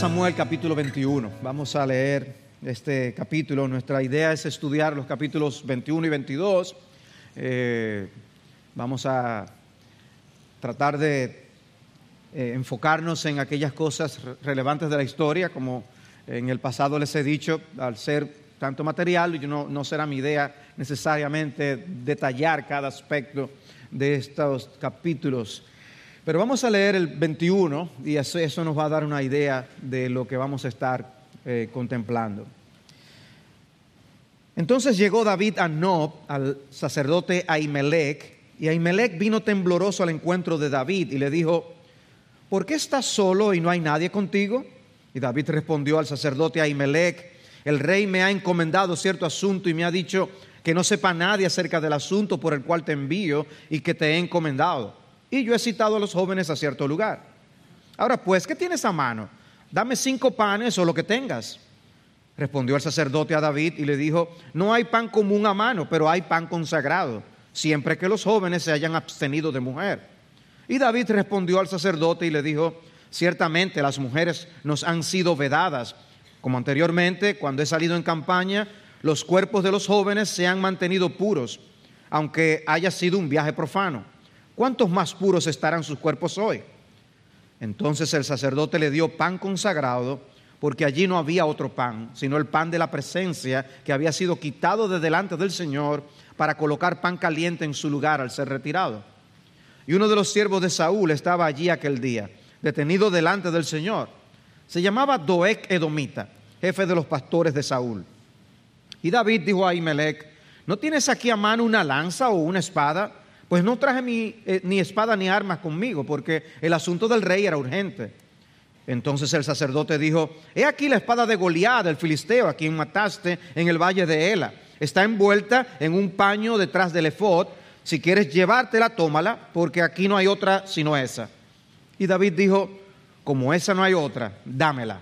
Samuel capítulo 21. Vamos a leer este capítulo. Nuestra idea es estudiar los capítulos 21 y 22. Eh, vamos a tratar de eh, enfocarnos en aquellas cosas relevantes de la historia, como en el pasado les he dicho, al ser tanto material, no, no será mi idea necesariamente detallar cada aspecto de estos capítulos. Pero vamos a leer el 21 y eso, nos va a dar una idea de lo que vamos a estar eh, contemplando. Entonces llegó David a Nob, al sacerdote Ahimelech, y Ahimelech vino tembloroso al encuentro de David y le dijo, ¿por qué estás solo y no hay nadie contigo? Y David respondió al sacerdote Ahimelech, el rey me ha encomendado cierto asunto y me ha dicho que no sepa nadie acerca del asunto por el cual te envío y que te he encomendado y yo he citado a los jóvenes a cierto lugar. Ahora pues, ¿qué tienes a mano? Dame cinco panes o lo que tengas. Respondió el sacerdote a David y le dijo, no hay pan común a mano, pero hay pan consagrado, siempre que los jóvenes se hayan abstenido de mujer. Y David respondió al sacerdote y le dijo, ciertamente las mujeres nos han sido vedadas, como anteriormente, cuando he salido en campaña, los cuerpos de los jóvenes se han mantenido puros, aunque haya sido un viaje profano. ¿Cuántos más puros estarán sus cuerpos hoy? Entonces el sacerdote le dio pan consagrado, porque allí no había otro pan, sino el pan de la presencia que había sido quitado de delante del Señor para colocar pan caliente en su lugar al ser retirado. Y uno de los siervos de Saúl estaba allí aquel día, detenido delante del Señor. Se llamaba Doeg Edomita, jefe de los pastores de Saúl. Y David dijo a Ahimelech, ¿no tienes aquí a mano una lanza o una espada? Pues no traje eh, ni espada ni armas conmigo, porque el asunto del rey era urgente. Entonces el sacerdote dijo, he aquí la espada de Goliat, el filisteo, a quien mataste en el valle de Ela. Está envuelta en un paño detrás del efod. Si quieres llevártela, tómala, porque aquí no hay otra sino esa. Y David dijo, como esa no hay otra, dámela.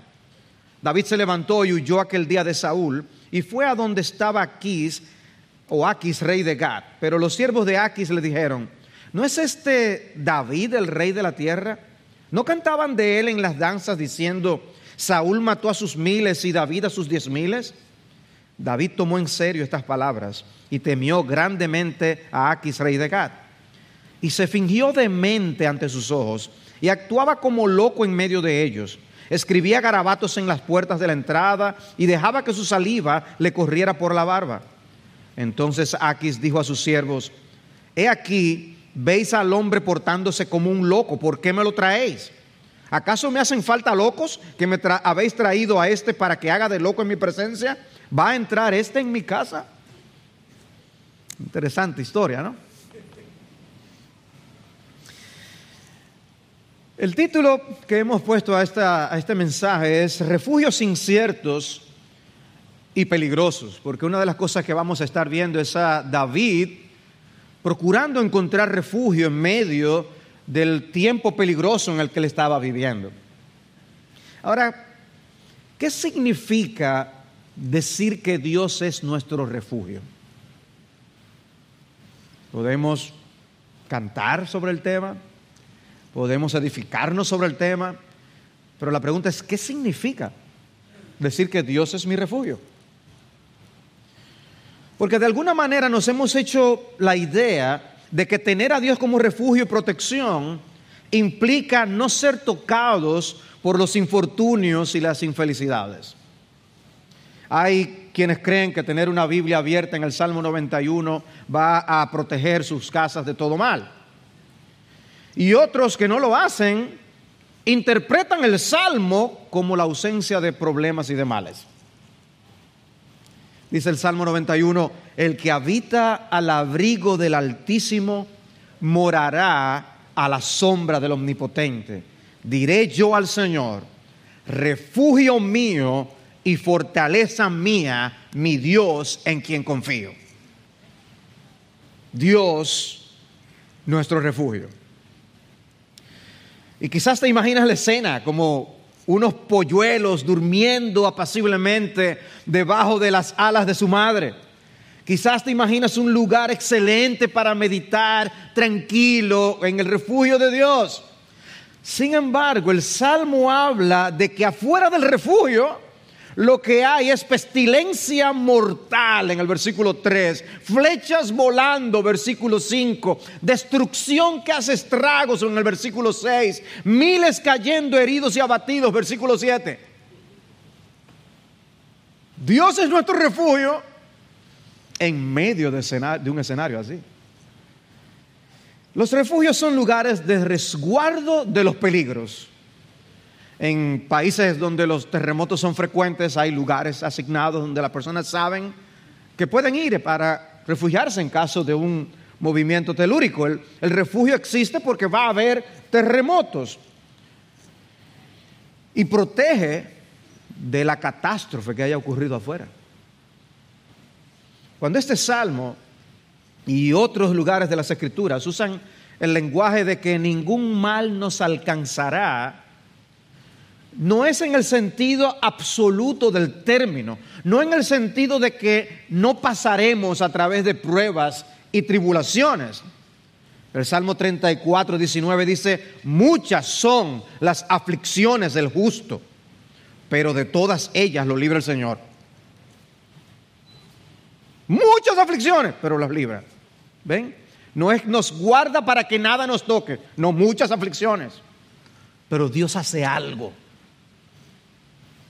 David se levantó y huyó aquel día de Saúl y fue a donde estaba Aquís, o Aquis, rey de Gad. Pero los siervos de Aquis le dijeron, ¿no es este David el rey de la tierra? ¿No cantaban de él en las danzas diciendo, Saúl mató a sus miles y David a sus diez miles? David tomó en serio estas palabras y temió grandemente a Aquis, rey de Gad. Y se fingió demente ante sus ojos y actuaba como loco en medio de ellos. Escribía garabatos en las puertas de la entrada y dejaba que su saliva le corriera por la barba. Entonces Aquis dijo a sus siervos, he aquí, veis al hombre portándose como un loco, ¿por qué me lo traéis? ¿Acaso me hacen falta locos que me habéis traído a este para que haga de loco en mi presencia? ¿Va a entrar este en mi casa? Interesante historia, ¿no? El título que hemos puesto a, este mensaje es Refugios inciertos y peligrosos, porque una de las cosas que vamos a estar viendo es a David procurando encontrar refugio en medio del tiempo peligroso en el que él estaba viviendo. Ahora, ¿qué significa decir que Dios es nuestro refugio? Podemos cantar sobre el tema, podemos edificarnos sobre el tema, pero la pregunta es, ¿qué significa decir que Dios es mi refugio? Porque de alguna manera nos hemos hecho la idea de que tener a Dios como refugio y protección implica no ser tocados por los infortunios y las infelicidades. Hay quienes creen que tener una Biblia abierta en el Salmo 91 va a proteger sus casas de todo mal. Y otros que no lo hacen interpretan el Salmo como la ausencia de problemas y de males. Dice el Salmo 91, el que habita al abrigo del Altísimo morará a la sombra del Omnipotente. Diré yo al Señor, refugio mío y fortaleza mía, mi Dios en quien confío. Dios, nuestro refugio. Y quizás te imaginas la escena como unos polluelos durmiendo apaciblemente debajo de las alas de su madre. Quizás te imaginas un lugar excelente para meditar tranquilo en el refugio de Dios. Sin embargo, el Salmo habla de que afuera del refugio lo que hay es pestilencia mortal en el versículo 3, flechas volando, versículo 5, destrucción que hace estragos en el versículo 6, miles cayendo heridos y abatidos, versículo 7. Dios es nuestro refugio en medio de, de un escenario así. Los refugios son lugares de resguardo de los peligros. En países donde los terremotos son frecuentes hay lugares asignados donde las personas saben que pueden ir para refugiarse en caso de un movimiento telúrico. El, refugio existe porque va a haber terremotos y protege de la catástrofe que haya ocurrido afuera. Cuando este salmo y otros lugares de las escrituras usan el lenguaje de que ningún mal nos alcanzará, no es en el sentido absoluto del término, no en el sentido de que no pasaremos a través de pruebas y tribulaciones. El Salmo 34, 19 dice, muchas son las aflicciones del justo, pero de todas ellas lo libra el Señor. Muchas aflicciones, pero las libra. ¿Ven? No es nos guarda para que nada nos toque, no muchas aflicciones. Pero Dios hace algo.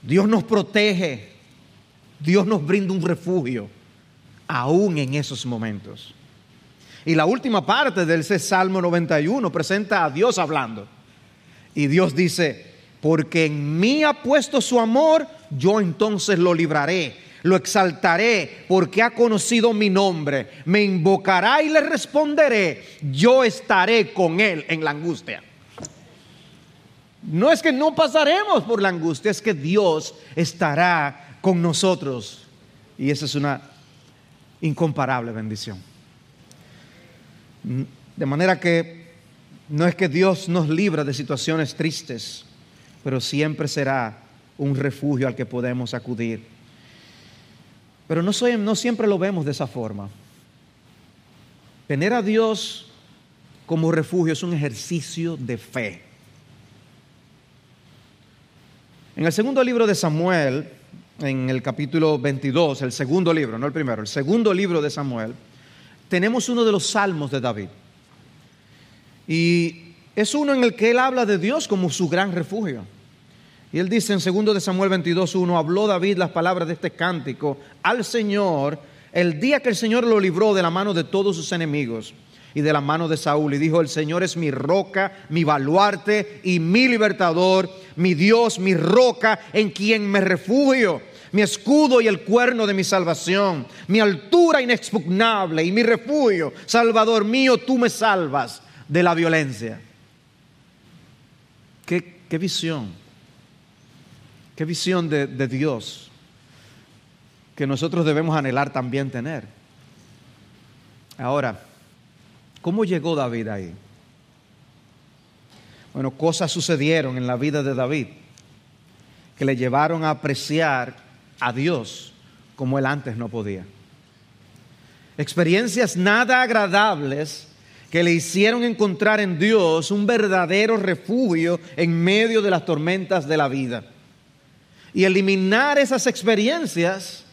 Dios nos protege. Dios nos brinda un refugio, aún en esos momentos. Y la última parte del Salmo 91 presenta a Dios hablando. Y Dios dice, porque en mí ha puesto su amor, yo entonces lo libraré, lo exaltaré, porque ha conocido mi nombre, me invocará y le responderé, yo estaré con él en la angustia. No es que no pasaremos por la angustia, es que Dios estará con nosotros. Y esa es una incomparable bendición. De manera que no es que Dios nos libra de situaciones tristes, pero siempre será un refugio al que podemos acudir. Pero no, no siempre lo vemos de esa forma. Tener a Dios como refugio es un ejercicio de fe. En el segundo libro de Samuel, en el capítulo 22, el segundo libro, no el primero, el segundo libro de Samuel, tenemos uno de los salmos de David. Y es uno en el que él habla de Dios como su gran refugio. Y él dice en 2 de Samuel 22.1, habló David las palabras de este cántico al Señor el día que el Señor lo libró de la mano de todos sus enemigos y de la mano de Saúl. Y dijo, el Señor es mi roca, mi baluarte y mi libertador, mi Dios, mi roca en quien me refugio, mi escudo y el cuerno de mi salvación, mi altura inexpugnable y mi refugio. Salvador mío, tú me salvas de la violencia. Qué, qué visión, qué visión de, de Dios que nosotros debemos anhelar también tener. Ahora, ¿Cómo llegó David ahí? Bueno, cosas sucedieron en la vida de David que le llevaron a apreciar a Dios como él antes no podía. Experiencias nada agradables que le hicieron encontrar en Dios un verdadero refugio en medio de las tormentas de la vida. Y eliminar esas experiencias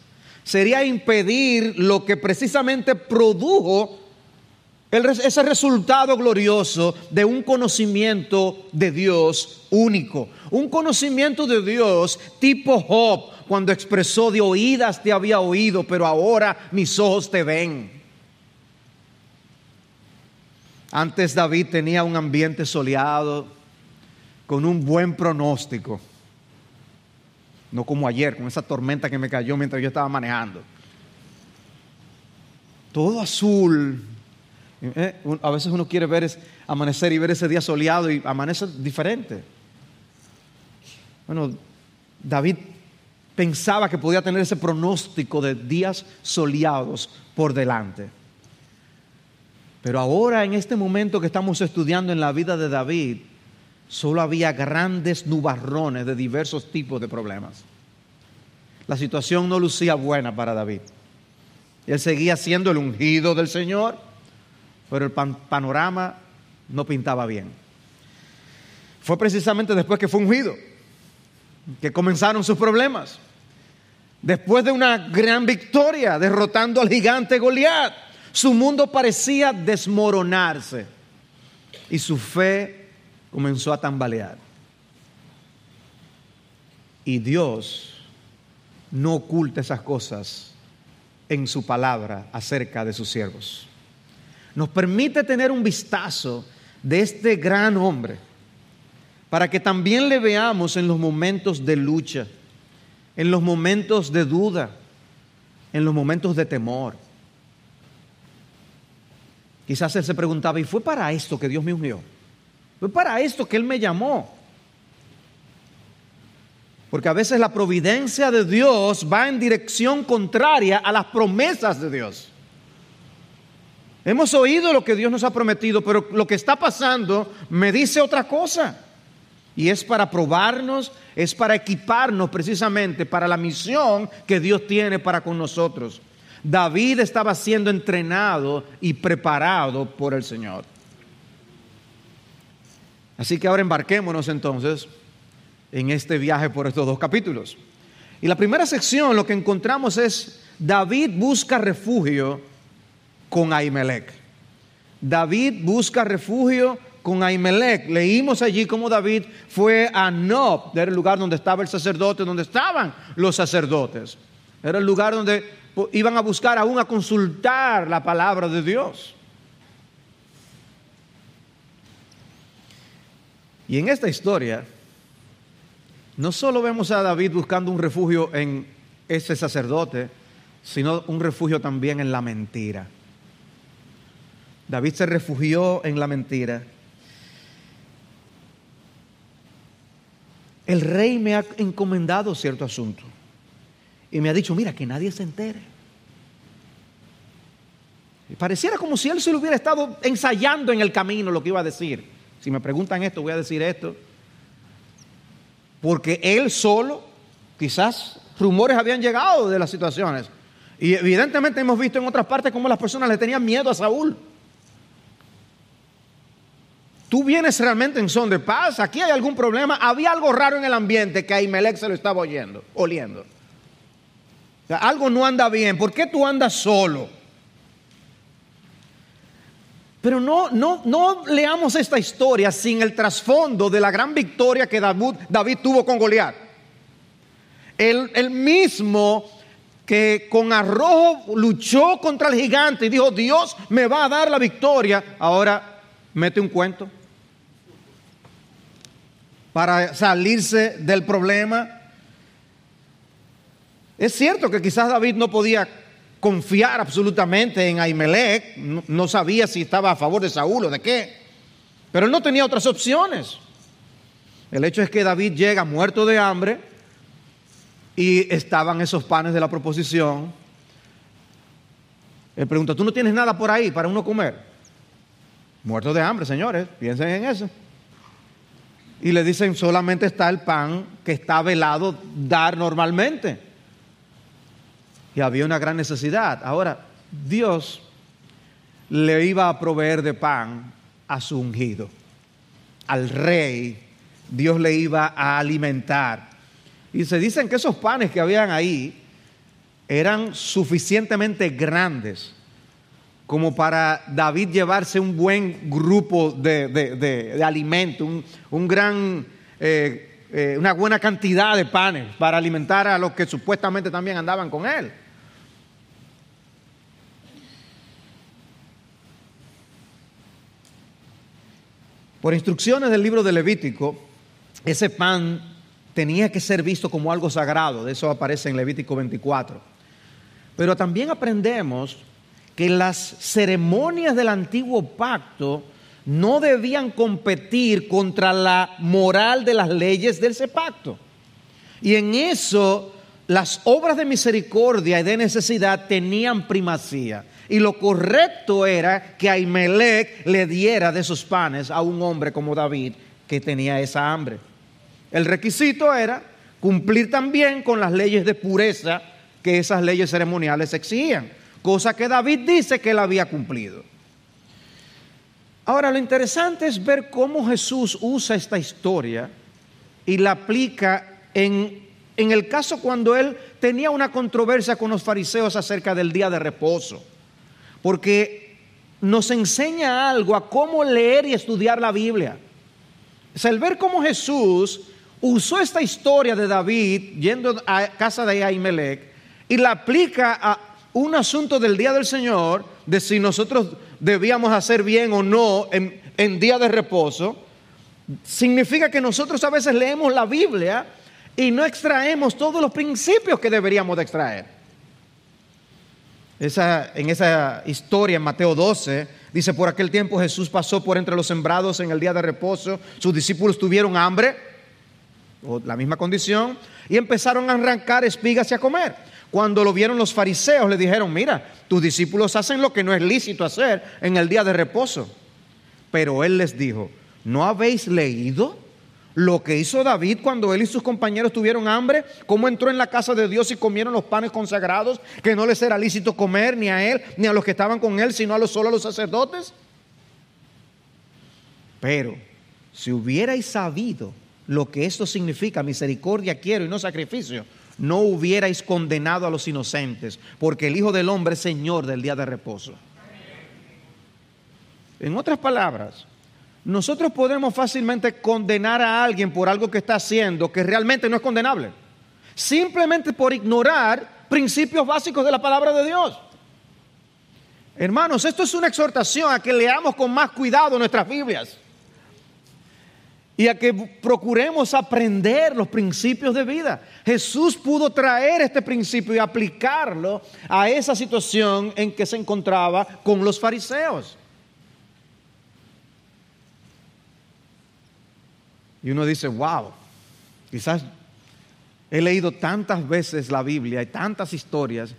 sería impedir lo que precisamente produjo ese resultado glorioso de un conocimiento de Dios único. Un conocimiento de Dios tipo Job, cuando expresó de oídas te había oído, pero ahora mis ojos te ven. Antes David tenía un ambiente soleado, con un buen pronóstico. No como ayer, con esa tormenta que me cayó mientras yo estaba manejando. Todo azul, eh, a veces uno quiere ver amanecer y ver ese día soleado y amanece diferente. Bueno, David pensaba que podía tener ese pronóstico de días soleados por delante. Pero ahora, en este momento que estamos estudiando en la vida de David, solo había grandes nubarrones de diversos tipos de problemas. La situación no lucía buena para David. Él seguía siendo el ungido del Señor, pero el panorama no pintaba bien. fue precisamente después que fue ungido, que comenzaron sus problemas. Después de una gran victoria derrotando al gigante Goliat, su mundo parecía desmoronarse y su fe comenzó a tambalear. Y Dios no oculta esas cosas en su palabra acerca de sus siervos. Nos permite tener un vistazo de este gran hombre para que también le veamos en los momentos de lucha, en los momentos de duda, en los momentos de temor. Quizás él se preguntaba, ¿y fue para esto que Dios me unió? ¿Fue para esto que Él me llamó? Porque a veces la providencia de Dios va en dirección contraria a las promesas de Dios. Hemos oído lo que Dios nos ha prometido, pero lo que está pasando me dice otra cosa. Y es para probarnos, es para equiparnos precisamente para la misión que Dios tiene para con nosotros. David estaba siendo entrenado y preparado por el Señor. Así que ahora embarquémonos entonces en este viaje por estos dos capítulos. Y la primera sección lo que encontramos es David busca refugio con Ahimelech. David busca refugio con Ahimelech. Leímos allí cómo David fue a Nob, era el lugar donde estaba el sacerdote, donde estaban los sacerdotes. Era el lugar donde iban a buscar aún a consultar la palabra de Dios. Y en esta historia no solo vemos a David buscando un refugio en ese sacerdote, sino un refugio también en la mentira. David se refugió en la mentira. El rey me ha encomendado cierto asunto y me ha dicho, mira, que nadie se entere. Y pareciera como si él se lo hubiera estado ensayando en el camino lo que iba a decir. Si me preguntan esto, voy a decir esto porque él solo, quizás rumores habían llegado de las situaciones. Y evidentemente hemos visto en otras partes cómo las personas le tenían miedo a Saúl. Tú vienes realmente en son de paz, aquí hay algún problema, había algo raro en el ambiente que a Imelec se lo estaba oyendo, oliendo. algo no anda bien, ¿por qué tú andas solo? Pero no, no, no leamos esta historia sin el trasfondo de la gran victoria que David, David tuvo con Goliat. El, el mismo que con arrojo luchó contra el gigante y dijo, Dios me va a dar la victoria, ahora mete un cuento para salirse del problema. Es cierto que quizás David no podía confiar absolutamente en Ahimelech, no, sabía si estaba a favor de Saúl o de qué, pero él no tenía otras opciones. El hecho es que David llega muerto de hambre y estaban esos panes de la proposición. Él pregunta, ¿tú no tienes nada por ahí para uno comer? Muerto de hambre, señores, piensen en eso. Y le dicen, solamente está el pan que está velado dar normalmente y había una gran necesidad. Ahora, Dios le iba a proveer de pan a su ungido. Al rey, Dios le iba a alimentar. Y se dicen que esos panes que habían ahí eran suficientemente grandes como para David llevarse un buen grupo de, de, alimento, un, gran, eh, eh, una buena cantidad de panes para alimentar a los que supuestamente también andaban con él. Por instrucciones del libro de Levítico, ese pan tenía que ser visto como algo sagrado, de eso aparece en Levítico 24. Pero también aprendemos que las ceremonias del antiguo pacto no debían competir contra la moral de las leyes de ese pacto. Y en eso las obras de misericordia y de necesidad tenían primacía. Y lo correcto era que Ahimelech le diera de esos panes a un hombre como David que tenía esa hambre. El requisito era cumplir también con las leyes de pureza que esas leyes ceremoniales exigían, cosa que David dice que él había cumplido. Ahora, lo interesante es ver cómo Jesús usa esta historia y la aplica en, en el caso cuando él tenía una controversia con los fariseos acerca del día de reposo. Porque nos enseña algo a cómo leer y estudiar la Biblia. Es el ver cómo Jesús usó esta historia de David yendo a casa de Ahimelech y la aplica a un asunto del día del Señor, de si nosotros debíamos hacer bien o no en, día de reposo, significa que nosotros a veces leemos la Biblia y no extraemos todos los principios que deberíamos de extraer. En esa historia en Mateo 12 dice, por aquel tiempo Jesús pasó por entre los sembrados en el día de reposo, sus discípulos tuvieron hambre, o la misma condición, y empezaron a arrancar espigas y a comer. Cuando lo vieron los fariseos, le dijeron, mira, tus discípulos hacen lo que no es lícito hacer en el día de reposo. Pero él les dijo, ¿no habéis leído lo que hizo David cuando él y sus compañeros tuvieron hambre? ¿Cómo entró en la casa de Dios y comieron los panes consagrados que no les era lícito comer ni a él ni a los que estaban con él, sino a los solo a los sacerdotes? Pero si hubierais sabido lo que esto significa, misericordia quiero y no sacrificio, no hubierais condenado a los inocentes, porque el Hijo del Hombre es Señor del día de reposo. En otras palabras, nosotros podemos fácilmente condenar a alguien por algo que está haciendo que realmente no es condenable, simplemente por ignorar principios básicos de la palabra de Dios. Hermanos, esto es una exhortación a que leamos con más cuidado nuestras Biblias y a que procuremos aprender los principios de vida. Jesús pudo traer este principio y aplicarlo a esa situación en que se encontraba con los fariseos. Y uno dice, wow, quizás he leído tantas veces la Biblia y tantas historias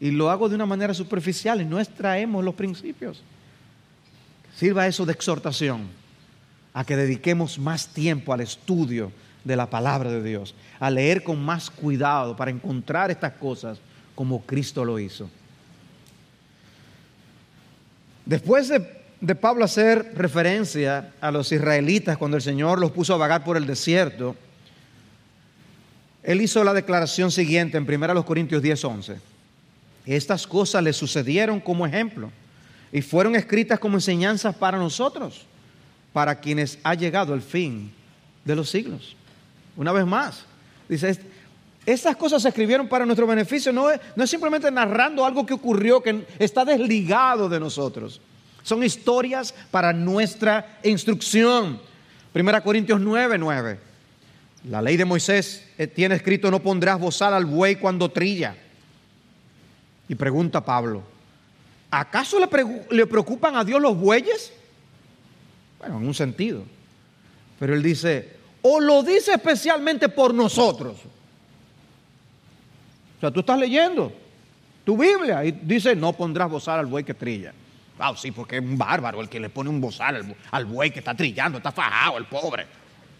y lo hago de una manera superficial y no extraemos los principios. Sirva eso de exhortación a que dediquemos más tiempo al estudio de la palabra de Dios, a leer con más cuidado para encontrar estas cosas como Cristo lo hizo. Después de, Pablo hacer referencia a los israelitas cuando el Señor los puso a vagar por el desierto, él hizo la declaración siguiente en 1 Corintios 10:11. Estas cosas le sucedieron como ejemplo y fueron escritas como enseñanzas para nosotros para quienes ha llegado el fin de los siglos. Una vez más, dice, estas cosas se escribieron para nuestro beneficio, no es, no es simplemente narrando algo que ocurrió que está desligado de nosotros. Son historias para nuestra instrucción. Primera Corintios 9, 9. La ley de Moisés eh, tiene escrito, no pondrás bozal al buey cuando trilla. Y pregunta Pablo, ¿acaso le, le preocupan a Dios los bueyes? Bueno, en un sentido. Pero él dice, o lo dice especialmente por nosotros. O sea, tú estás leyendo tu Biblia y dice, no pondrás bozal al buey que trilla. Ah, sí, porque es un bárbaro el que le pone un bozal al, buey que está trillando, está fajado, el pobre.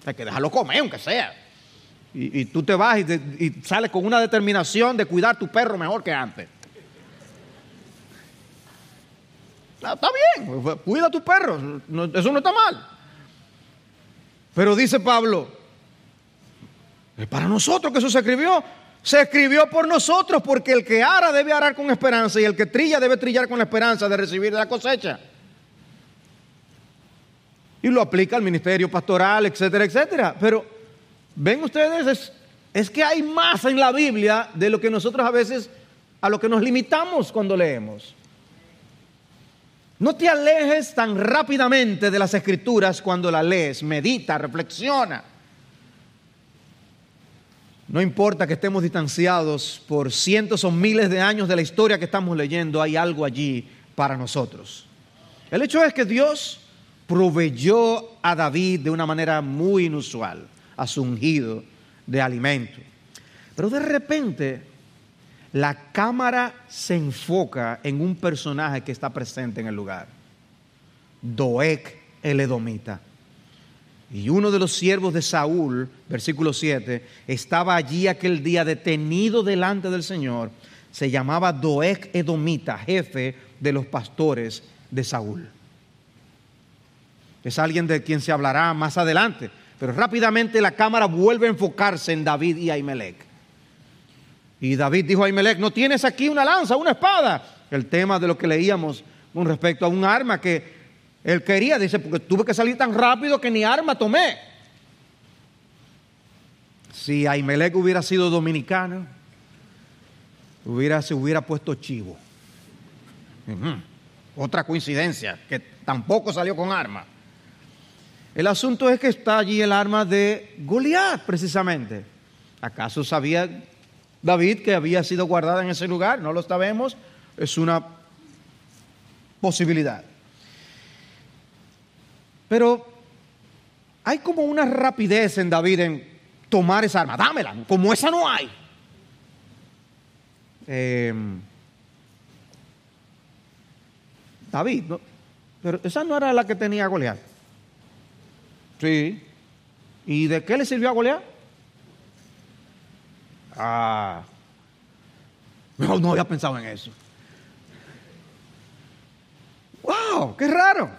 Hay que dejarlo comer, aunque sea. Y, tú te vas y, y sales con una determinación de cuidar tu perro mejor que antes. Está bien, cuida a tu perro, eso no está mal. Pero dice Pablo, es para nosotros que eso se escribió. Se escribió por nosotros porque el que ara debe arar con esperanza y el que trilla debe trillar con la esperanza de recibir la cosecha. Y lo aplica al ministerio pastoral, etcétera, etcétera. Pero ven ustedes, es, es que hay más en la Biblia de lo que nosotros a veces, a lo que nos limitamos cuando leemos. No te alejes tan rápidamente de las escrituras cuando las lees. Medita, reflexiona. No importa que estemos distanciados por cientos o miles de años de la historia que estamos leyendo, hay algo allí para nosotros. El hecho es que Dios proveyó a David de una manera muy inusual, a su ungido de alimento. Pero de repente la cámara se enfoca en un personaje que está presente en el lugar. Doeg el Edomita. Y uno de los siervos de Saúl, versículo 7, estaba allí aquel día detenido delante del Señor. Se llamaba Doeg Edomita, jefe de los pastores de Saúl. Es alguien de quien se hablará más adelante. Pero rápidamente la cámara vuelve a enfocarse en David y Ahimelech. Y David dijo a Ahimelech, ¿no tienes aquí una lanza, una espada? El tema de lo que leíamos con respecto a un arma que él quería. Dice, porque tuve que salir tan rápido que ni arma tomé. Si Ahimelech hubiera sido dominicano, hubiera, se hubiera puesto chivo. Otra coincidencia, que tampoco salió con arma. El asunto es que está allí el arma de Goliat, precisamente. ¿Acaso sabía David que había sido guardada en ese lugar? No lo sabemos. Es una posibilidad. Pero hay como una rapidez en David en tomar esa arma. Dámela. Como esa no hay. Em, David, pero esa no era la que tenía Goliat. Sí. ¿Y de qué le sirvió a Goliat? Ah, no, había pensado en eso. ¡Wow! ¡Qué raro!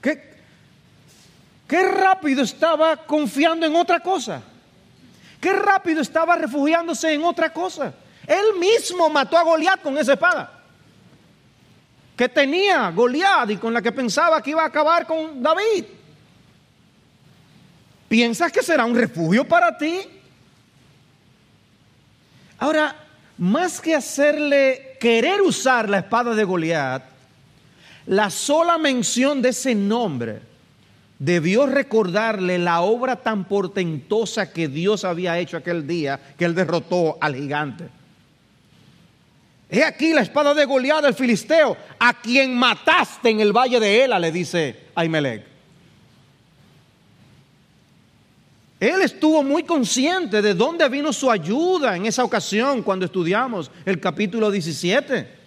¿Qué, qué rápido estaba confiando en otra cosa! ¡Qué rápido estaba refugiándose en otra cosa! Él mismo mató a Goliat con esa espada que tenía Goliat y con la que pensaba que iba a acabar con David. ¿Piensas que será un refugio para ti? Ahora, más que hacerle querer usar la espada de Goliat, la sola mención de ese nombre debió recordarle la obra tan portentosa que Dios había hecho aquel día que él derrotó al gigante. He aquí la espada de Goliat, el filisteo, a quien mataste en el valle de Ela, le dice Ahimelech. Él estuvo muy consciente de dónde vino su ayuda en esa ocasión cuando estudiamos el capítulo 17.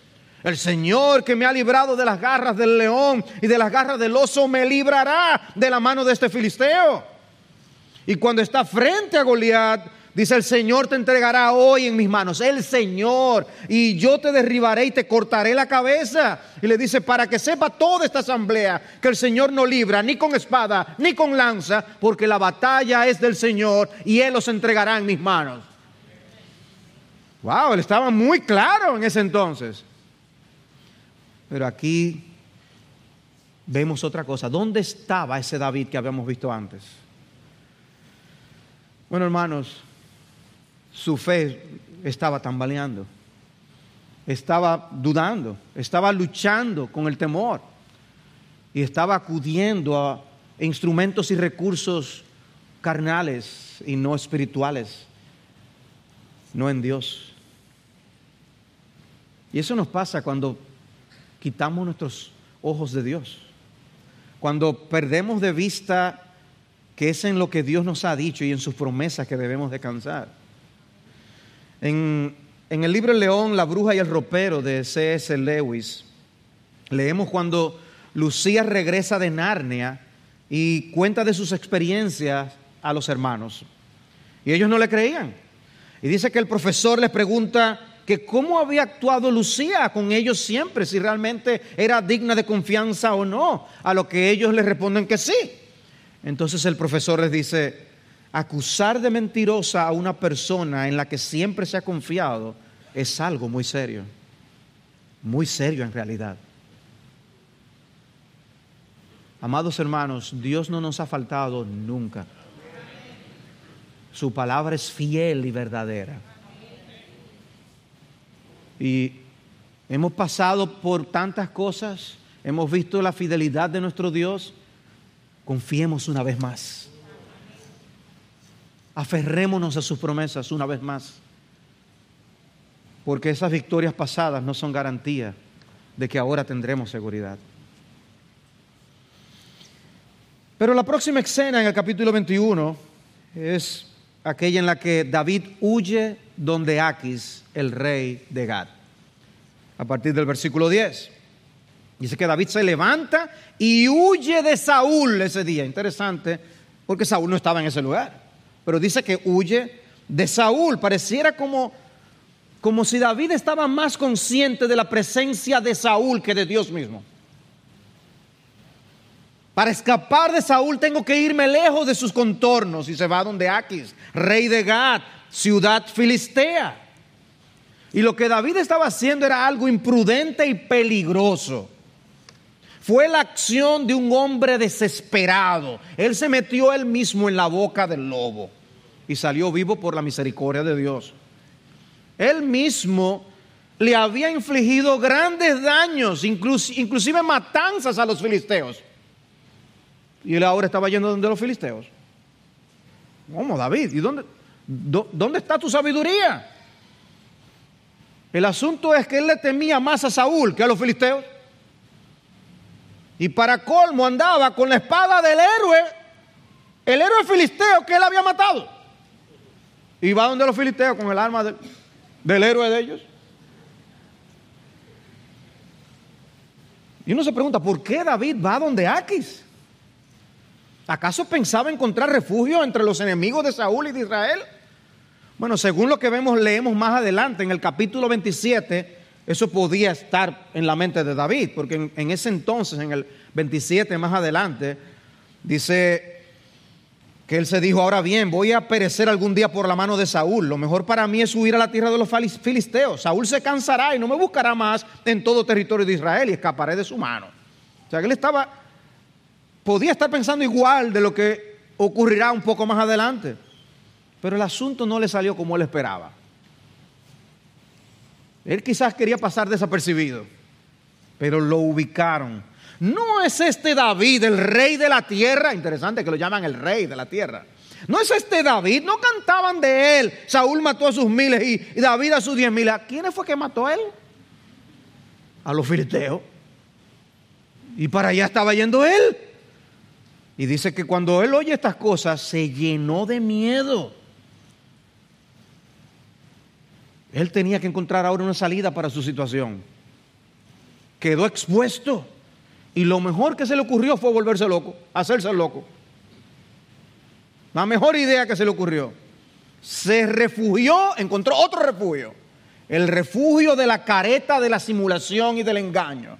El Señor que me ha librado de las garras del león y de las garras del oso me librará de la mano de este filisteo. Y cuando está frente a Goliat, Dice, el Señor te entregará hoy en mis manos, el Señor, y yo te derribaré y te cortaré la cabeza. Y le dice, para que sepa toda esta asamblea que el Señor no libra ni con espada ni con lanza, porque la batalla es del Señor y Él los entregará en mis manos. Wow, él estaba muy claro en ese entonces. Pero aquí vemos otra cosa. ¿Dónde estaba ese David que habíamos visto antes? Bueno, hermanos, su fe estaba tambaleando, estaba dudando, estaba luchando con el temor y estaba acudiendo a instrumentos y recursos carnales y no espirituales, no en Dios. Y eso nos pasa cuando quitamos nuestros ojos de Dios, cuando perdemos de vista que es en lo que Dios nos ha dicho y en sus promesas que debemos descansar. En, el libro León, la bruja y el ropero de C.S. Lewis, leemos cuando Lucía regresa de Narnia y cuenta de sus experiencias a los hermanos. Y ellos no le creían. Y dice que el profesor les pregunta que cómo había actuado Lucía con ellos siempre, si realmente era digna de confianza o no, a lo que ellos le responden que sí. Entonces el profesor les dice, acusar de mentirosa a una persona en la que siempre se ha confiado es algo muy serio, muy serio en realidad. Amados hermanos, Dios no nos ha faltado nunca. Su palabra es fiel y verdadera. Y hemos pasado por tantas cosas, hemos visto la fidelidad de nuestro Dios. Confiemos una vez más aferrémonos a sus promesas una vez más. Porque esas victorias pasadas no son garantía de que ahora tendremos seguridad. Pero la próxima escena en el capítulo 21 es aquella en la que David huye donde Aquis, el rey de Gad. A partir del versículo 10. Dice que David se levanta y huye de Saúl ese día. Interesante, porque Saúl no estaba en ese lugar pero dice que huye de Saúl. Pareciera como, como si David estaba más consciente de la presencia de Saúl que de Dios mismo. Para escapar de Saúl tengo que irme lejos de sus contornos. Y se va donde Aquis, rey de Gad, ciudad filistea. Y lo que David estaba haciendo era algo imprudente y peligroso. Fue la acción de un hombre desesperado. Él se metió él mismo en la boca del lobo y salió vivo por la misericordia de Dios. Él mismo le había infligido grandes daños, inclusive matanzas a los filisteos. Y él ahora estaba yendo donde los filisteos. ¿Cómo, David? ¿Y dónde, dónde está tu sabiduría? El asunto es que él le temía más a Saúl que a los filisteos. Y para colmo andaba con la espada del héroe, el héroe filisteo que él había matado. Y va donde los filisteos con el arma del héroe de ellos. Y uno se pregunta, ¿por qué David va donde Aquis? ¿Acaso pensaba encontrar refugio entre los enemigos de Saúl y de Israel? Bueno, según lo que vemos, leemos más adelante, en el capítulo 27, eso podía estar en la mente de David, porque en, ese entonces, en el 27 más adelante, dice que él se dijo, ahora bien, voy a perecer algún día por la mano de Saúl. Lo mejor para mí es huir a la tierra de los filisteos. Saúl se cansará y no me buscará más en todo territorio de Israel y escaparé de su mano. O sea que él estaba, podía estar pensando igual de lo que ocurrirá un poco más adelante. Pero el asunto no le salió como él esperaba. Él quizás quería pasar desapercibido, pero lo ubicaron no es este David, el rey de la tierra. Interesante que lo llaman el rey de la tierra. No es este David, no cantaban de él. Saúl mató a sus miles y, David a sus diez miles. ¿Quién fue que mató a él? A los filisteos. Y para allá estaba yendo él. Y dice que cuando él oye estas cosas se llenó de miedo. Él tenía que encontrar ahora una salida para su situación. Quedó expuesto. Y lo mejor que se le ocurrió fue volverse loco, hacerse loco. La mejor idea que se le ocurrió. Se refugió, encontró otro refugio. El refugio de la careta de la simulación y del engaño.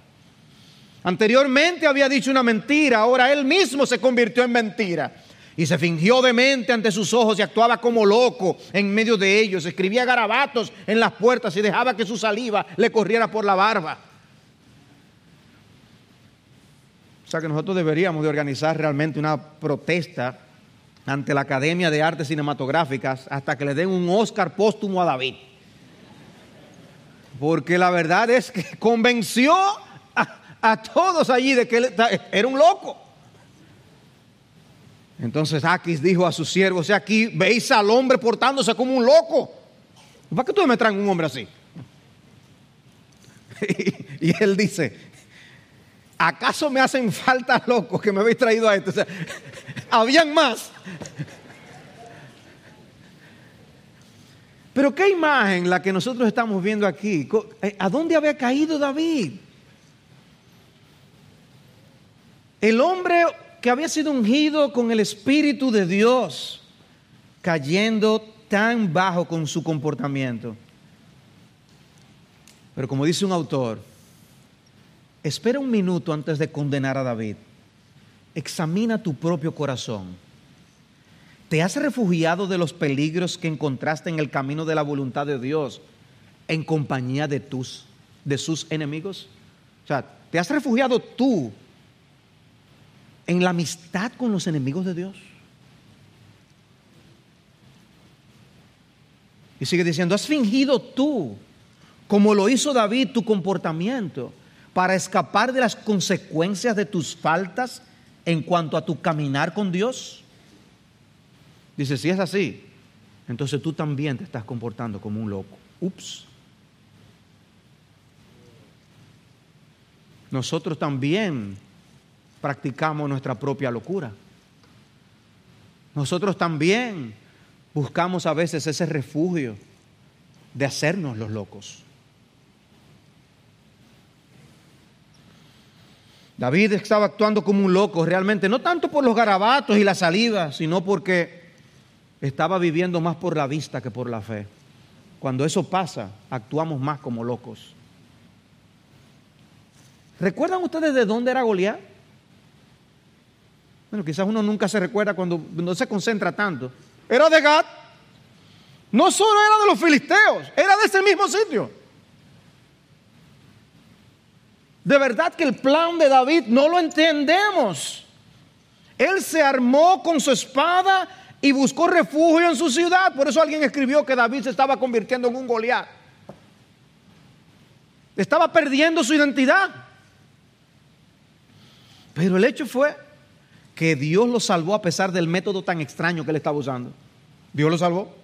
Anteriormente había dicho una mentira, ahora él mismo se convirtió en mentira. Y se fingió demente ante sus ojos y actuaba como loco en medio de ellos. Escribía garabatos en las puertas y dejaba que su saliva le corriera por la barba. O sea que nosotros deberíamos de organizar realmente una protesta ante la Academia de Artes Cinematográficas hasta que le den un Oscar póstumo a David. Porque la verdad es que convenció a, todos allí de que él era un loco. Entonces Aquis dijo a sus siervos, aquí veis al hombre portándose como un loco. ¿Para qué tú me traen un hombre así? y él dice, ¿acaso me hacen falta locos que me habéis traído a esto? O sea, habían más. Pero qué imagen la que nosotros estamos viendo aquí. Eh, ¿A dónde había caído David? El hombre que había sido ungido con el Espíritu de Dios, cayendo tan bajo con su comportamiento. Pero como dice un autor, Espera un minuto antes de condenar a David. Examina tu propio corazón. ¿Te has refugiado de los peligros que encontraste en el camino de la voluntad de Dios en compañía de tus de sus enemigos? O sea, ¿te has refugiado tú en la amistad con los enemigos de Dios? Y sigue diciendo, ¿has fingido tú, como lo hizo David, tu comportamiento? para escapar de las consecuencias de tus faltas en cuanto a tu caminar con Dios? Dice, si es así, entonces tú también te estás comportando como un loco. Ups. Nosotros también practicamos nuestra propia locura. Nosotros también buscamos a veces ese refugio de hacernos los locos. David estaba actuando como un loco realmente, no tanto por los garabatos y la saliva, sino porque estaba viviendo más por la vista que por la fe. Cuando eso pasa, actuamos más como locos. ¿Recuerdan ustedes de dónde era Goliat? Bueno, quizás uno nunca se recuerda cuando no se concentra tanto. Era de Gad. No solo era de los filisteos, era de ese mismo sitio. De verdad que el plan de David no lo entendemos. Él se armó con su espada y buscó refugio en su ciudad. Por eso alguien escribió que David se estaba convirtiendo en un Goliat. Estaba perdiendo su identidad. Pero el hecho fue que Dios lo salvó a pesar del método tan extraño que él estaba usando. Dios lo salvó.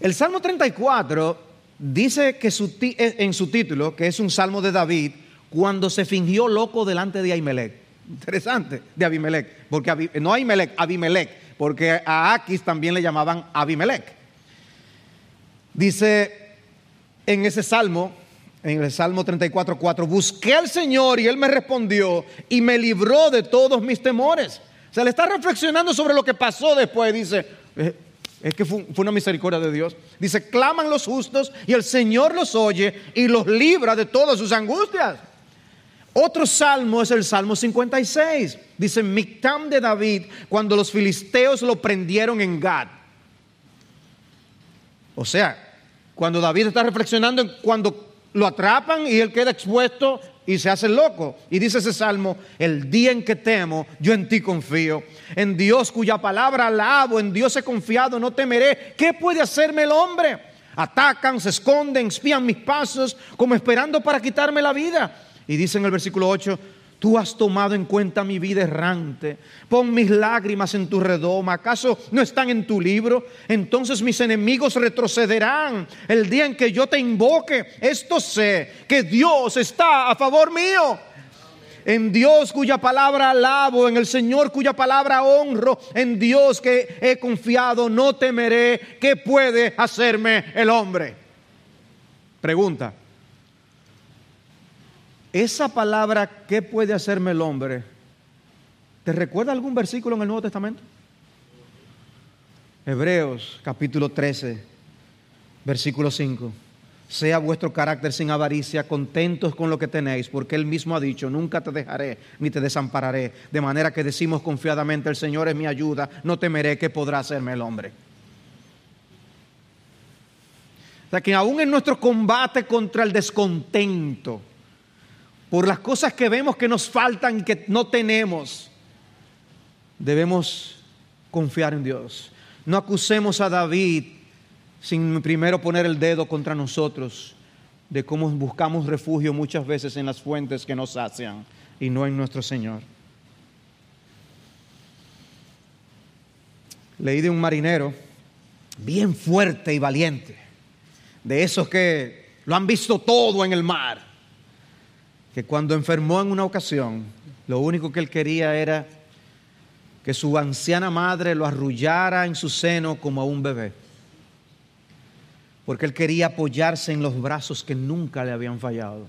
El Salmo 34 dice que eh, en su título, que es un salmo de David, cuando se fingió loco delante de Ahimelech. Interesante, de Abimelech, porque no Ahimelech, Abimelech, porque a Aquis también le llamaban Abimelech. Dice en ese salmo, en el Salmo 34, 4, busqué al Señor y Él me respondió y me libró de todos mis temores. O sea, le está reflexionando sobre lo que pasó después. Dice, eh, es que fue, una misericordia de Dios. Dice, claman los justos y el Señor los oye y los libra de todas sus angustias. Otro salmo es el Salmo 56. Dice, Mictam de David, cuando los filisteos lo prendieron en Gad. O sea, cuando David está reflexionando en cuando lo atrapan y él queda expuesto y se hace loco. Y dice ese salmo, el día en que temo, yo en ti confío. En Dios cuya palabra alabo, en Dios he confiado, no temeré. ¿Qué puede hacerme el hombre? Atacan, se esconden, espían mis pasos, como esperando para quitarme la vida. Y dice en el versículo 8, Tú has tomado en cuenta mi vida errante. Pon mis lágrimas en tu redoma. ¿Acaso no están en tu libro? Entonces mis enemigos retrocederán el día en que yo te invoque. Esto sé, que Dios está a favor mío. En Dios cuya palabra alabo, en el Señor cuya palabra honro, en Dios que he confiado, no temeré. ¿Qué puede hacerme el hombre? Pregunta. Esa palabra, ¿qué puede hacerme el hombre? ¿Te recuerda algún versículo en el Nuevo Testamento? Hebreos capítulo 13, versículo 5. Sea vuestro carácter sin avaricia, contentos con lo que tenéis, porque Él mismo ha dicho, nunca te dejaré ni te desampararé. De manera que decimos confiadamente, el Señor es mi ayuda, no temeré que podrá hacerme el hombre. O sea que aún en nuestro combate contra el descontento, por las cosas que vemos que nos faltan y que no tenemos, debemos confiar en Dios. No acusemos a David sin primero poner el dedo contra nosotros de cómo buscamos refugio muchas veces en las fuentes que nos sacian y no en nuestro Señor. Leí de un marinero bien fuerte y valiente, de esos que lo han visto todo en el mar que cuando enfermó en una ocasión, lo único que él quería era que su anciana madre lo arrullara en su seno como a un bebé. Porque él quería apoyarse en los brazos que nunca le habían fallado.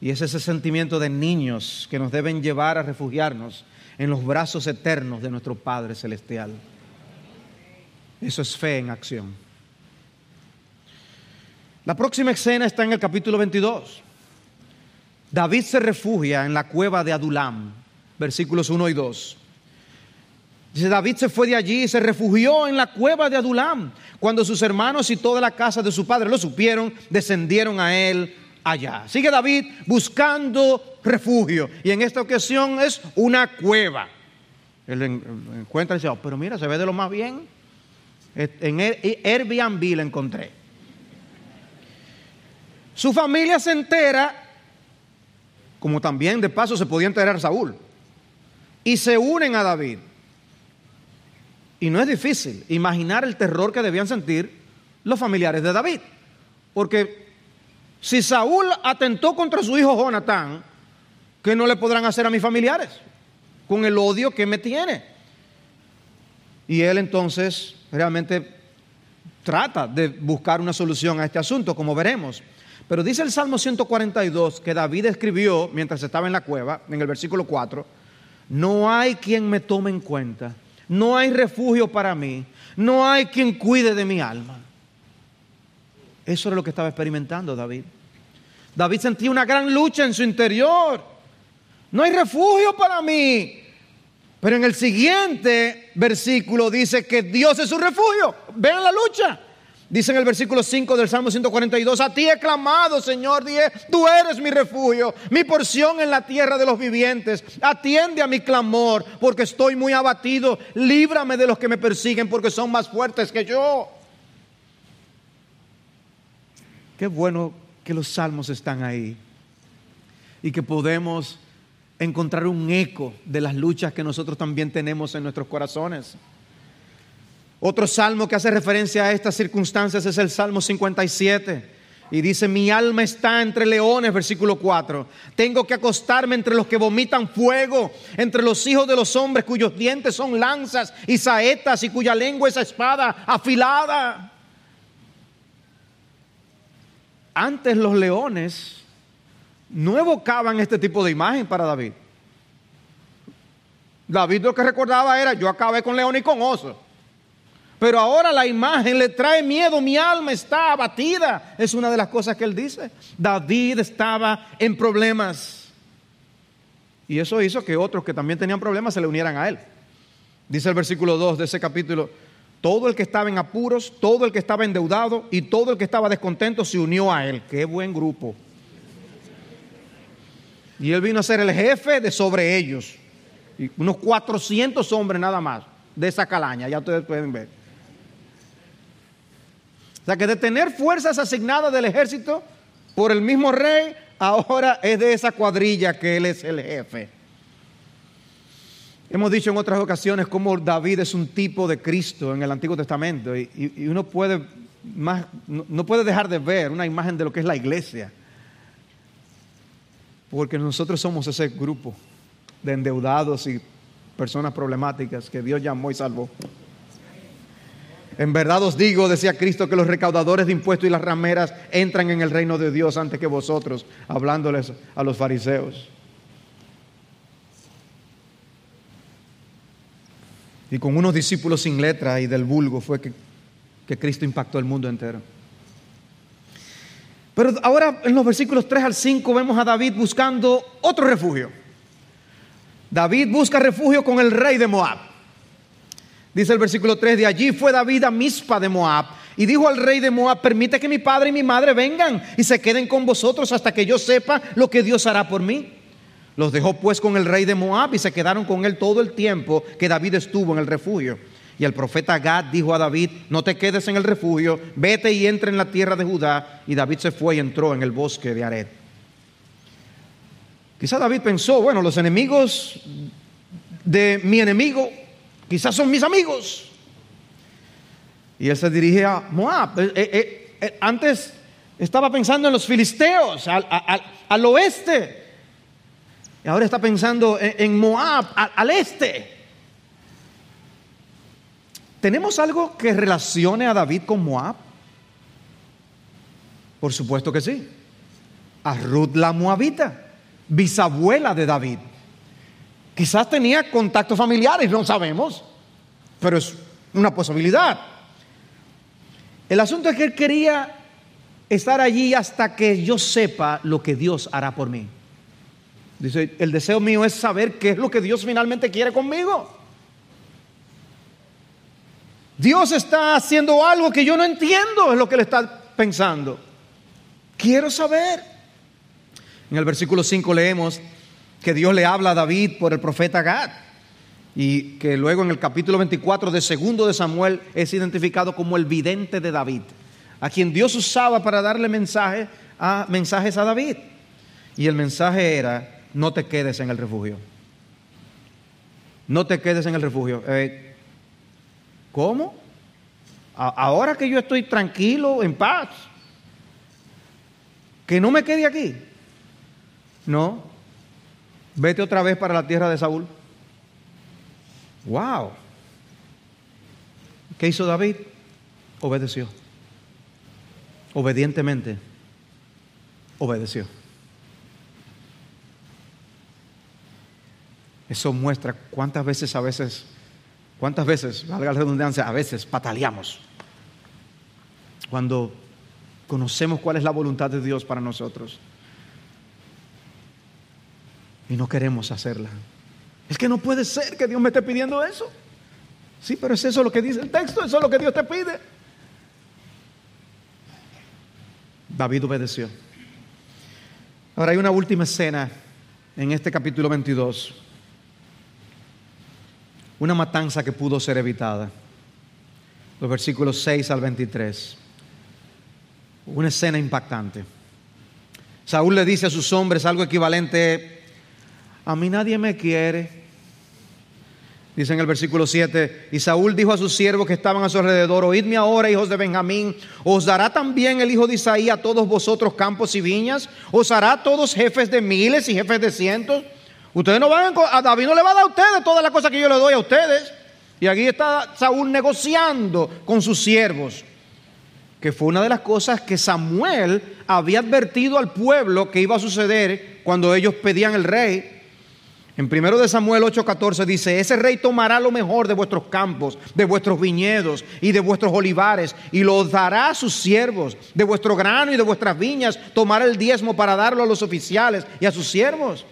Y es ese sentimiento de niños que nos deben llevar a refugiarnos en los brazos eternos de nuestro Padre Celestial. Eso es fe en acción. La próxima escena está en el capítulo 22. David se refugia en la cueva de Adulam, versículos 1 y 2. Dice, David se fue de allí y se refugió en la cueva de Adulam. Cuando sus hermanos y toda la casa de su padre lo supieron, descendieron a él allá. Sigue David buscando refugio. Y en esta ocasión es una cueva. Él encuentra y dice, oh, pero mira, se ve de lo más bien. En Airbnb lo encontré. Su familia se entera como también de paso se podía enterar Saúl. Y se unen a David. Y no es difícil imaginar el terror que debían sentir los familiares de David. Porque si Saúl atentó contra su hijo Jonatán, ¿qué no le podrán hacer a mis familiares? Con el odio que me tiene. Y él entonces realmente trata de buscar una solución a este asunto, como veremos. Pero dice el Salmo 142 que David escribió mientras estaba en la cueva, en el versículo 4, no hay quien me tome en cuenta, no hay refugio para mí, no hay quien cuide de mi alma. Eso era lo que estaba experimentando David. David sentía una gran lucha en su interior. No hay refugio para mí. Pero en el siguiente versículo dice que Dios es su refugio. Vean la lucha. Dice en el versículo 5 del Salmo 142, a ti he clamado, Señor, dije, tú eres mi refugio, mi porción en la tierra de los vivientes. Atiende a mi clamor, porque estoy muy abatido. Líbrame de los que me persiguen, porque son más fuertes que yo. Qué bueno que los salmos están ahí y que podemos encontrar un eco de las luchas que nosotros también tenemos en nuestros corazones. Otro salmo que hace referencia a estas circunstancias es el Salmo 57. Y dice, mi alma está entre leones, versículo 4. Tengo que acostarme entre los que vomitan fuego, entre los hijos de los hombres cuyos dientes son lanzas y saetas y cuya lengua es espada afilada. Antes los leones no evocaban este tipo de imagen para David. David lo que recordaba era, yo acabé con león y con oso. Pero ahora la imagen le trae miedo, mi alma está abatida. Es una de las cosas que él dice. David estaba en problemas. Y eso hizo que otros que también tenían problemas se le unieran a él. Dice el versículo 2 de ese capítulo, todo el que estaba en apuros, todo el que estaba endeudado y todo el que estaba descontento se unió a él. Qué buen grupo. Y él vino a ser el jefe de sobre ellos. Y unos 400 hombres nada más de esa calaña, ya ustedes pueden ver. O sea que de tener fuerzas asignadas del ejército por el mismo rey, ahora es de esa cuadrilla que él es el jefe. Hemos dicho en otras ocasiones cómo David es un tipo de Cristo en el Antiguo Testamento y, uno puede más, no, puede dejar de ver una imagen de lo que es la iglesia, porque nosotros somos ese grupo de endeudados y personas problemáticas que Dios llamó y salvó. En verdad os digo, decía Cristo, que los recaudadores de impuestos y las rameras entran en el reino de Dios antes que vosotros, hablándoles a los fariseos. Y con unos discípulos sin letra y del vulgo fue que, Cristo impactó el mundo entero. Pero ahora en los versículos 3 al 5 vemos a David buscando otro refugio. David busca refugio con el rey de Moab. Dice el versículo 3, de allí fue David a Mispa de Moab y dijo al rey de Moab, permite que mi padre y mi madre vengan y se queden con vosotros hasta que yo sepa lo que Dios hará por mí. Los dejó pues con el rey de Moab y se quedaron con él todo el tiempo que David estuvo en el refugio. Y el profeta Gad dijo a David, no te quedes en el refugio, vete y entra en la tierra de Judá. Y David se fue y entró en el bosque de Ared. Quizá David pensó, bueno, los enemigos de mi enemigo quizás son mis amigos. Y él se dirige a Moab. Eh, eh, eh, antes estaba pensando en los filisteos, al oeste. Y ahora está pensando en, Moab, al, este. ¿Tenemos algo que relacione a David con Moab? Por supuesto que sí. A Ruth la Moabita, bisabuela de David. Quizás tenía contactos familiares, no sabemos, pero es una posibilidad. El asunto es que él quería estar allí hasta que yo sepa lo que Dios hará por mí. Dice, el deseo mío es saber qué es lo que Dios finalmente quiere conmigo. Dios está haciendo algo que yo no entiendo, es lo que le está pensando. Quiero saber. En el versículo 5 leemos que Dios le habla a David por el profeta Gad y que luego en el capítulo 24 de segundo de Samuel es identificado como el vidente de David, a quien Dios usaba para darle mensaje a, mensajes a David. Y el mensaje era, no te quedes en el refugio. No te quedes en el refugio. Eh, ¿Cómo? ahora que yo estoy tranquilo, en paz, que no me quede aquí. No, vete otra vez para la tierra de Saúl. Wow. ¿Qué hizo David? Obedeció. Obedientemente. Obedeció. Eso muestra cuántas veces, a veces, cuántas veces, valga la redundancia, a veces pataleamos. Cuando conocemos cuál es la voluntad de Dios para nosotros. Y no queremos hacerla. Es que no puede ser que Dios me esté pidiendo eso. Sí, pero es eso lo que dice el texto, eso es lo que Dios te pide. David obedeció. Ahora hay una última escena en este capítulo 22. Una matanza que pudo ser evitada. Los versículos 6 al 23. Una escena impactante. Saúl le dice a sus hombres algo equivalente, a mí nadie me quiere Dice en el versículo 7, y Saúl dijo a sus siervos que estaban a su alrededor, oídme ahora, hijos de Benjamín, ¿os dará también el hijo de Isaí a todos vosotros campos y viñas? ¿Os hará a todos jefes de miles y jefes de cientos? Ustedes no van a, a David no le va a dar a ustedes todas las cosas que yo le doy a ustedes. Y aquí está Saúl negociando con sus siervos, que fue una de las cosas que Samuel había advertido al pueblo que iba a suceder cuando ellos pedían el rey. En 1 de Samuel 8:14 dice, ese rey tomará lo mejor de vuestros campos, de vuestros viñedos y de vuestros olivares y lo dará a sus siervos, de vuestro grano y de vuestras viñas, tomará el diezmo para darlo a los oficiales y a sus siervos.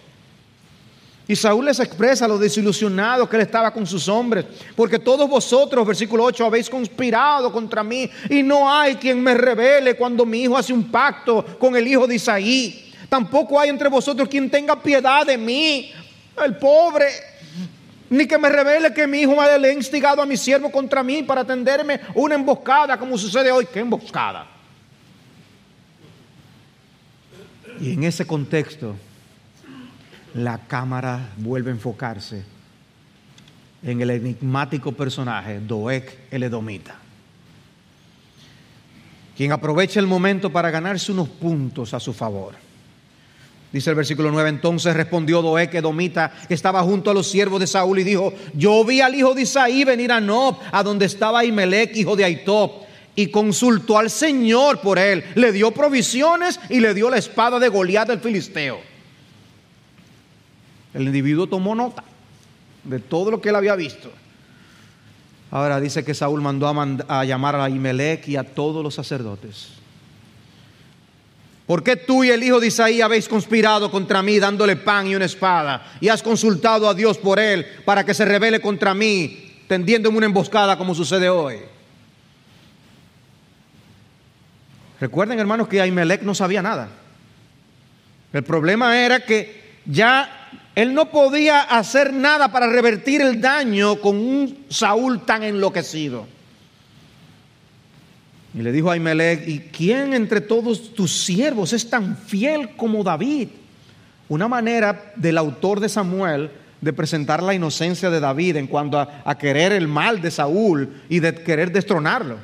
Y Saúl les expresa lo desilusionado que él estaba con sus hombres, porque todos vosotros, versículo 8, habéis conspirado contra mí y no hay quien me revele cuando mi hijo hace un pacto con el hijo de Isaí. Tampoco hay entre vosotros quien tenga piedad de mí el pobre, ni que me revele que mi hijo me ha instigado a mi siervo contra mí para tenderme una emboscada, como sucede hoy. ¿Qué emboscada? Y en ese contexto, la cámara vuelve a enfocarse en el enigmático personaje Doek el Edomita, quien aprovecha el momento para ganarse unos puntos a su favor. Dice el versículo 9, entonces respondió Doeg Edomita, que estaba junto a los siervos de Saúl, y dijo, yo vi al hijo de Isaí venir a Nob, a donde estaba Imelec, hijo de Aitob, y consultó al Señor por él, le dio provisiones y le dio la espada de Goliat del Filisteo. El individuo tomó nota de todo lo que él había visto. Ahora dice que Saúl mandó a, a llamar a Imelec y a todos los sacerdotes ¿Por qué tú y el hijo de Isaí habéis conspirado contra mí dándole pan y una espada? Y has consultado a Dios por él para que se revele contra mí, tendiéndome una emboscada como sucede hoy. Recuerden, hermanos, que Ahimelech no sabía nada. El problema era que ya él no podía hacer nada para revertir el daño con un Saúl tan enloquecido. Y le dijo a Ahimelech, ¿y quién entre todos tus siervos es tan fiel como David? Una manera del autor de Samuel de presentar la inocencia de David en cuanto a, a querer el mal de Saúl y de querer destronarlo.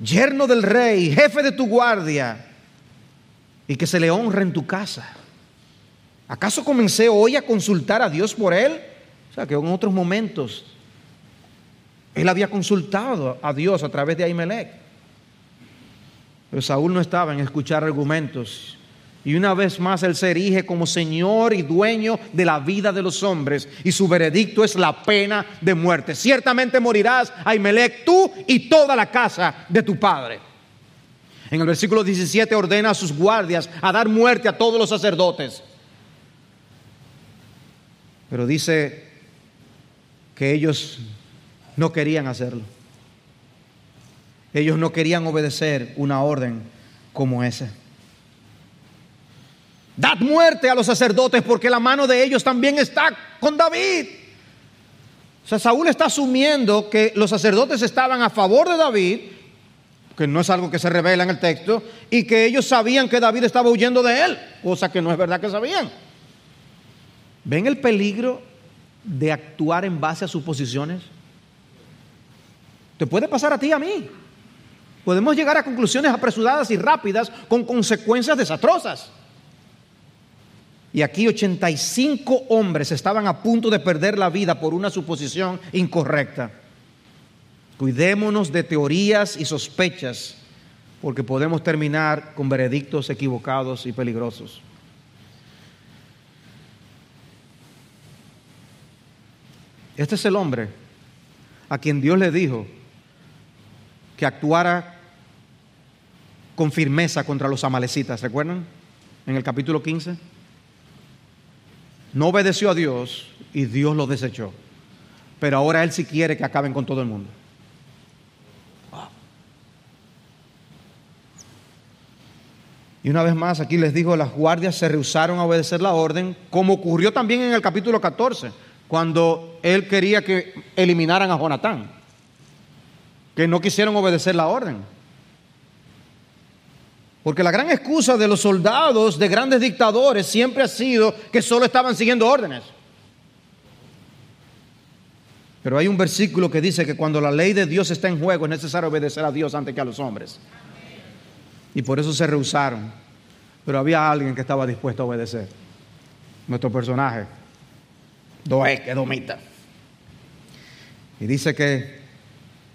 Yerno del rey, jefe de tu guardia, y que se le honre en tu casa. ¿Acaso comencé hoy a consultar a Dios por él? O sea, que en otros momentos él había consultado a Dios a través de Ahimelech. Pero Saúl no estaba en escuchar argumentos. Y una vez más él se erige como Señor y dueño de la vida de los hombres. Y su veredicto es la pena de muerte. Ciertamente morirás, Ahimelech, tú y toda la casa de tu padre. En el versículo 17 ordena a sus guardias a dar muerte a todos los sacerdotes. Pero dice que ellos no querían hacerlo. Ellos no querían obedecer una orden como esa. Dad muerte a los sacerdotes porque la mano de ellos también está con David. O sea, Saúl está asumiendo que los sacerdotes estaban a favor de David, que no es algo que se revela en el texto, y que ellos sabían que David estaba huyendo de él, cosa que no es verdad que sabían. ¿Ven el peligro de actuar en base a suposiciones? Te puede pasar a ti y a mí. Podemos llegar a conclusiones apresuradas y rápidas con consecuencias desastrosas. Y aquí 85 hombres estaban a punto de perder la vida por una suposición incorrecta. Cuidémonos de teorías y sospechas, porque podemos terminar con veredictos equivocados y peligrosos. Este es el hombre a quien Dios le dijo, que actuara con firmeza contra los amalecitas, ¿recuerdan? En el capítulo 15. no obedeció a Dios y Dios lo desechó. Pero ahora Él sí quiere que acaben con todo el mundo. Y una vez más, aquí les digo, las guardias se rehusaron a obedecer la orden, como ocurrió también en el capítulo 14, cuando él quería que eliminaran a Jonatán, que no quisieron obedecer la orden. Porque la gran excusa de los soldados de grandes dictadores siempre ha sido que solo estaban siguiendo órdenes. Pero hay un versículo que dice que cuando la ley de Dios está en juego es necesario obedecer a Dios antes que a los hombres. Y por eso se rehusaron. Pero había alguien que estaba dispuesto a obedecer. Nuestro personaje, Doeg, Edomita. Y dice que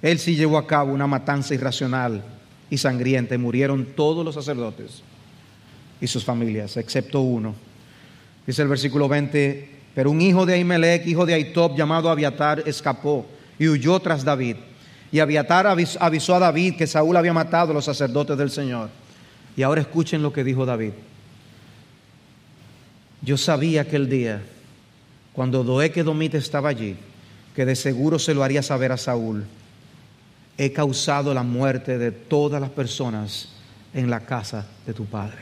él sí llevó a cabo una matanza irracional y sangrienta y murieron todos los sacerdotes y sus familias, excepto uno. Dice el versículo 20, pero un hijo de Ahimelech, hijo de Aitob, llamado Abiatar, escapó y huyó tras David. Y Abiatar avisó a David que Saúl había matado a los sacerdotes del Señor. Y ahora escuchen lo que dijo David. Yo sabía aquel día, cuando Doeque Domite estaba allí, que de seguro se lo haría saber a Saúl. He causado la muerte de todas las personas en la casa de tu padre.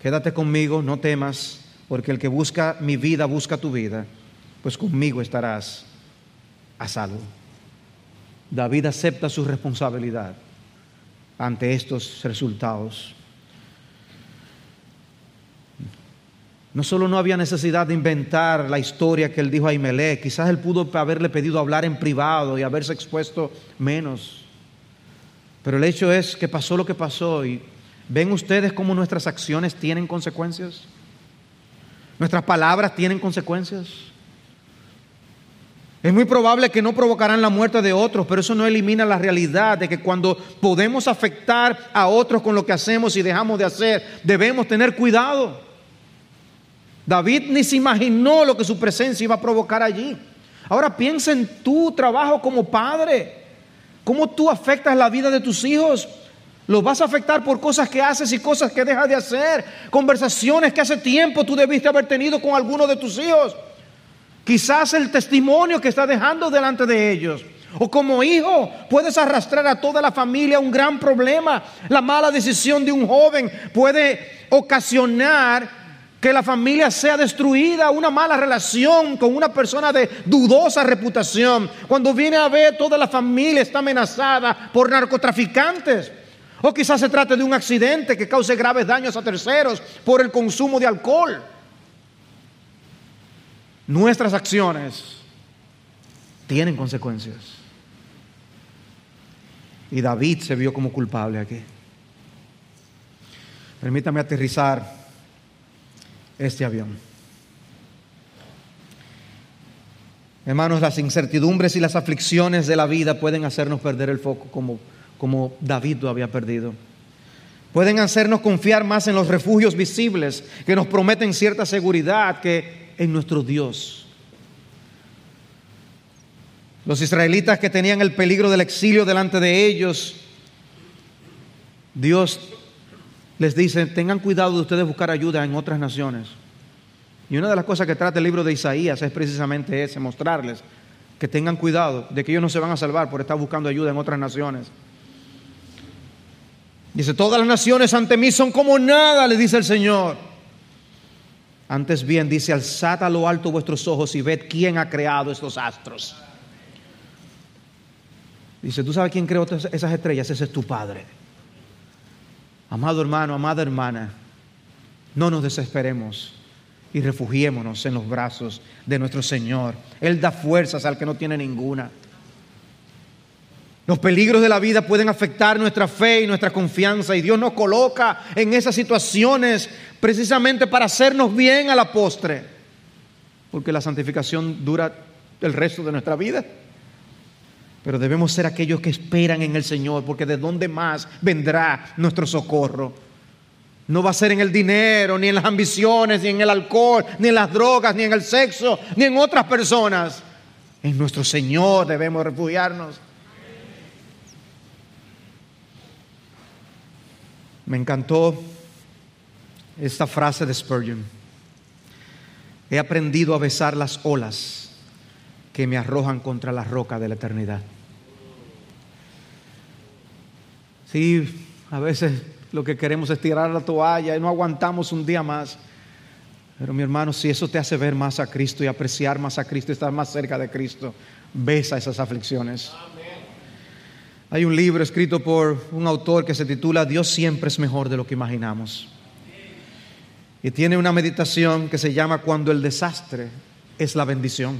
Quédate conmigo, no temas, porque el que busca mi vida busca tu vida, pues conmigo estarás a salvo. David acepta su responsabilidad ante estos resultados. No solo no había necesidad de inventar la historia que él dijo a Imelec, quizás él pudo haberle pedido hablar en privado y haberse expuesto menos. Pero el hecho es que pasó lo que pasó y ven ustedes cómo nuestras acciones tienen consecuencias. Nuestras palabras tienen consecuencias. Es muy probable que no provocarán la muerte de otros, pero eso no elimina la realidad de que cuando podemos afectar a otros con lo que hacemos y dejamos de hacer, debemos tener cuidado. David ni se imaginó lo que su presencia iba a provocar allí. Ahora piensa en tu trabajo como padre, cómo tú afectas la vida de tus hijos. Los vas a afectar por cosas que haces y cosas que dejas de hacer, conversaciones que hace tiempo tú debiste haber tenido con alguno de tus hijos. Quizás el testimonio que está dejando delante de ellos. O como hijo puedes arrastrar a toda la familia un gran problema. La mala decisión de un joven puede ocasionar que la familia sea destruida, una mala relación con una persona de dudosa reputación. Cuando viene a ver toda la familia está amenazada por narcotraficantes. O quizás se trate de un accidente que cause graves daños a terceros por el consumo de alcohol nuestras acciones tienen consecuencias. Y David se vio como culpable aquí. Permítame aterrizar este avión. Hermanos, las incertidumbres y las aflicciones de la vida pueden hacernos perder el foco como, como David lo había perdido. Pueden hacernos confiar más en los refugios visibles que nos prometen cierta seguridad que en nuestro Dios. Los israelitas que tenían el peligro del exilio delante de ellos, Dios les dice, tengan cuidado de ustedes buscar ayuda en otras naciones. Y una de las cosas que trata el libro de Isaías es precisamente ese, mostrarles que tengan cuidado de que ellos no se van a salvar por estar buscando ayuda en otras naciones. Dice, todas las naciones ante mí son como nada, le dice el Señor. Antes bien dice, alzad a lo alto vuestros ojos y ved quién ha creado estos astros. Dice, ¿tú sabes quién creó esas estrellas? Ese es tu Padre. Amado hermano, amada hermana, no nos desesperemos y refugiémonos en los brazos de nuestro Señor. Él da fuerzas al que no tiene ninguna. Los peligros de la vida pueden afectar nuestra fe y nuestra confianza y Dios nos coloca en esas situaciones precisamente para hacernos bien a la postre, porque la santificación dura el resto de nuestra vida. Pero debemos ser aquellos que esperan en el Señor, porque de dónde más vendrá nuestro socorro. No va a ser en el dinero, ni en las ambiciones, ni en el alcohol, ni en las drogas, ni en el sexo, ni en otras personas. En nuestro Señor debemos refugiarnos. Me encantó esta frase de Spurgeon. he aprendido a besar las olas que me arrojan contra la roca de la eternidad. Sí, a veces lo que queremos es tirar la toalla y no aguantamos un día más. Pero mi hermano, si eso te hace ver más a Cristo y apreciar más a Cristo y estar más cerca de Cristo, besa esas aflicciones. Hay un libro escrito por un autor que se titula Dios siempre es mejor de lo que imaginamos. Y tiene una meditación que se llama Cuando el desastre es la bendición.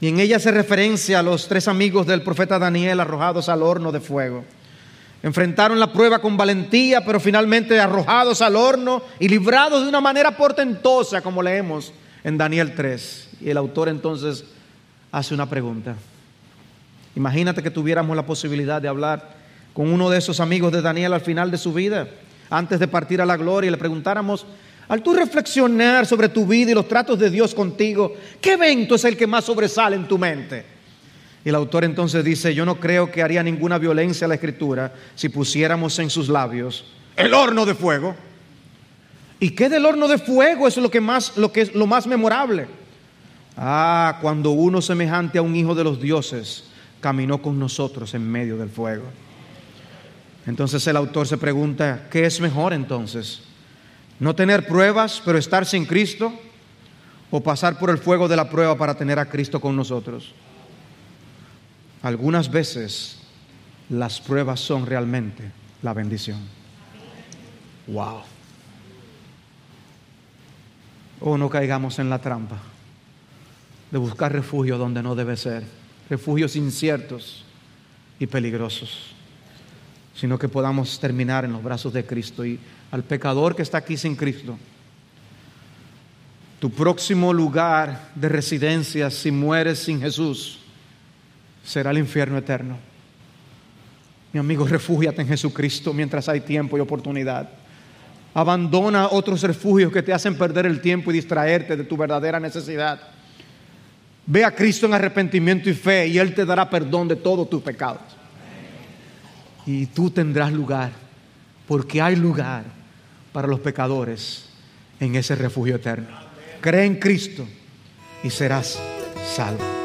Y en ella se referencia a los tres amigos del profeta Daniel arrojados al horno de fuego. Enfrentaron la prueba con valentía, pero finalmente arrojados al horno y librados de una manera portentosa, como leemos en Daniel 3. Y el autor entonces hace una pregunta. Imagínate que tuviéramos la posibilidad de hablar con uno de esos amigos de Daniel al final de su vida, antes de partir a la gloria, y le preguntáramos, al tú reflexionar sobre tu vida y los tratos de Dios contigo, ¿qué evento es el que más sobresale en tu mente? Y el autor entonces dice, yo no creo que haría ninguna violencia a la escritura si pusiéramos en sus labios el horno de fuego. ¿Y qué del horno de fuego es lo que más lo que es lo más memorable? Ah, cuando uno semejante a un hijo de los dioses caminó con nosotros en medio del fuego. Entonces el autor se pregunta, ¿qué es mejor entonces? ¿No tener pruebas pero estar sin Cristo? ¿O pasar por el fuego de la prueba para tener a Cristo con nosotros? Algunas veces las pruebas son realmente la bendición. Wow. O no caigamos en la trampa de buscar refugio donde no debe ser refugios inciertos y peligrosos, sino que podamos terminar en los brazos de Cristo y al pecador que está aquí sin Cristo. Tu próximo lugar de residencia si mueres sin Jesús será el infierno eterno. Mi amigo, refúgiate en Jesucristo mientras hay tiempo y oportunidad. Abandona otros refugios que te hacen perder el tiempo y distraerte de tu verdadera necesidad. Ve a Cristo en arrepentimiento y fe y Él te dará perdón de todos tus pecados. Y tú tendrás lugar, porque hay lugar para los pecadores en ese refugio eterno. Cree en Cristo y serás salvo.